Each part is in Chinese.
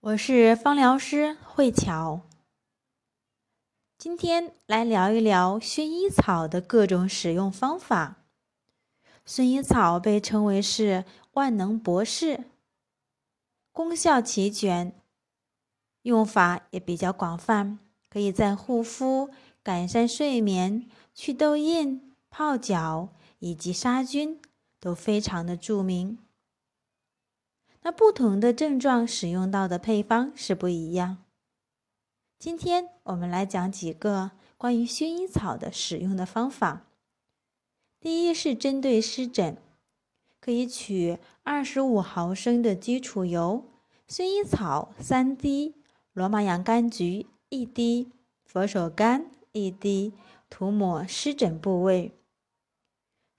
我是芳疗师慧乔，今天来聊一聊薰衣草的各种使用方法。薰衣草被称为是万能博士，功效齐全，用法也比较广泛，可以在护肤、改善睡眠、去痘印、泡脚以及杀菌都非常的著名。那不同的症状使用到的配方是不一样。今天我们来讲几个关于薰衣草的使用的方法。第一是针对湿疹，可以取二十五毫升的基础油，薰衣草三滴，罗马洋甘菊一滴，佛手柑一滴，涂抹湿疹部位。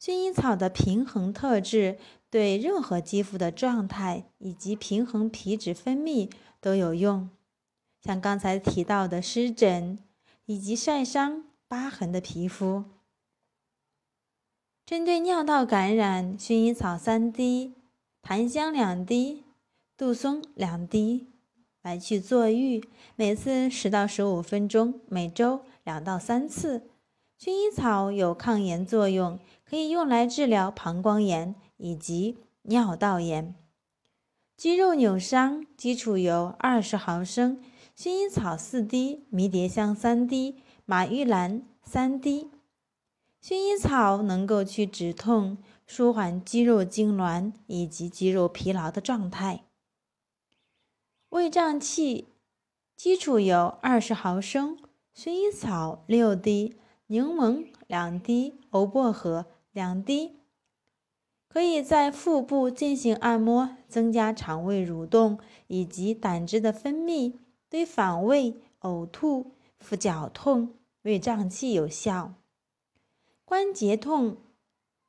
薰衣草的平衡特质。对任何肌肤的状态以及平衡皮脂分泌都有用，像刚才提到的湿疹以及晒伤、疤痕的皮肤。针对尿道感染，薰衣草三滴，檀香两滴，杜松两滴，来去坐浴，每次十到十五分钟，每周两到三次。薰衣草有抗炎作用，可以用来治疗膀胱炎。以及尿道炎、肌肉扭伤，基础油二十毫升，薰衣草四滴，迷迭香三滴，马玉兰三滴。薰衣草能够去止痛、舒缓肌肉痉挛以及肌肉疲劳的状态。胃胀气，基础油二十毫升，薰衣草六滴，柠檬两滴，欧薄荷两滴。可以在腹部进行按摩，增加肠胃蠕动以及胆汁的分泌，对反胃、呕吐、腹绞痛、胃胀气有效。关节痛，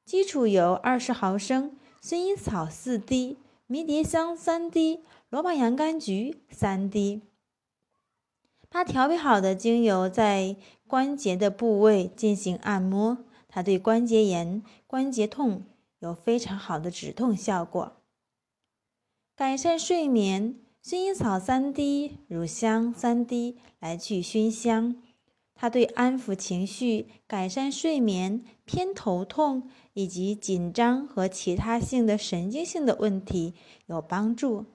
基础油二十毫升，薰衣草四滴，迷迭香三滴，罗马洋甘菊三滴。把调配好的精油在关节的部位进行按摩，它对关节炎、关节痛。有非常好的止痛效果，改善睡眠。薰衣草三滴，乳香三滴，来去熏香。它对安抚情绪、改善睡眠、偏头痛以及紧张和其他性的神经性的问题有帮助。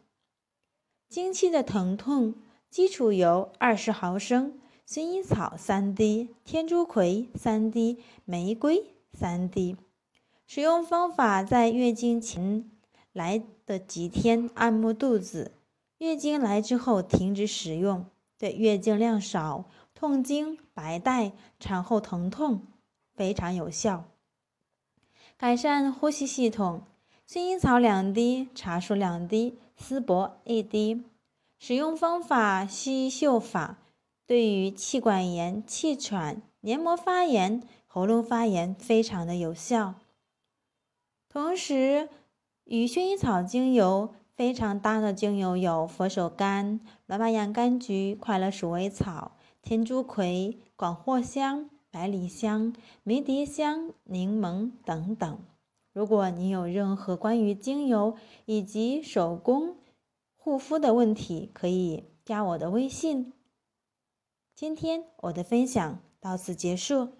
经期的疼痛，基础油二十毫升，薰衣草三滴，天竺葵三滴，玫瑰三滴。使用方法：在月经前来的几天按摩肚子，月经来之后停止使用。对月经量少、痛经、白带、产后疼痛非常有效。改善呼吸系统，薰衣草两滴，茶树两滴，丝柏一滴。使用方法：吸嗅法，对于气管炎、气喘、黏膜发炎、喉咙发炎非常的有效。同时，与薰衣草精油非常搭的精油有佛手柑、罗马洋甘菊、快乐鼠尾草、天竺葵、广藿香、百里香、迷迭香、柠檬等等。如果你有任何关于精油以及手工护肤的问题，可以加我的微信。今天我的分享到此结束。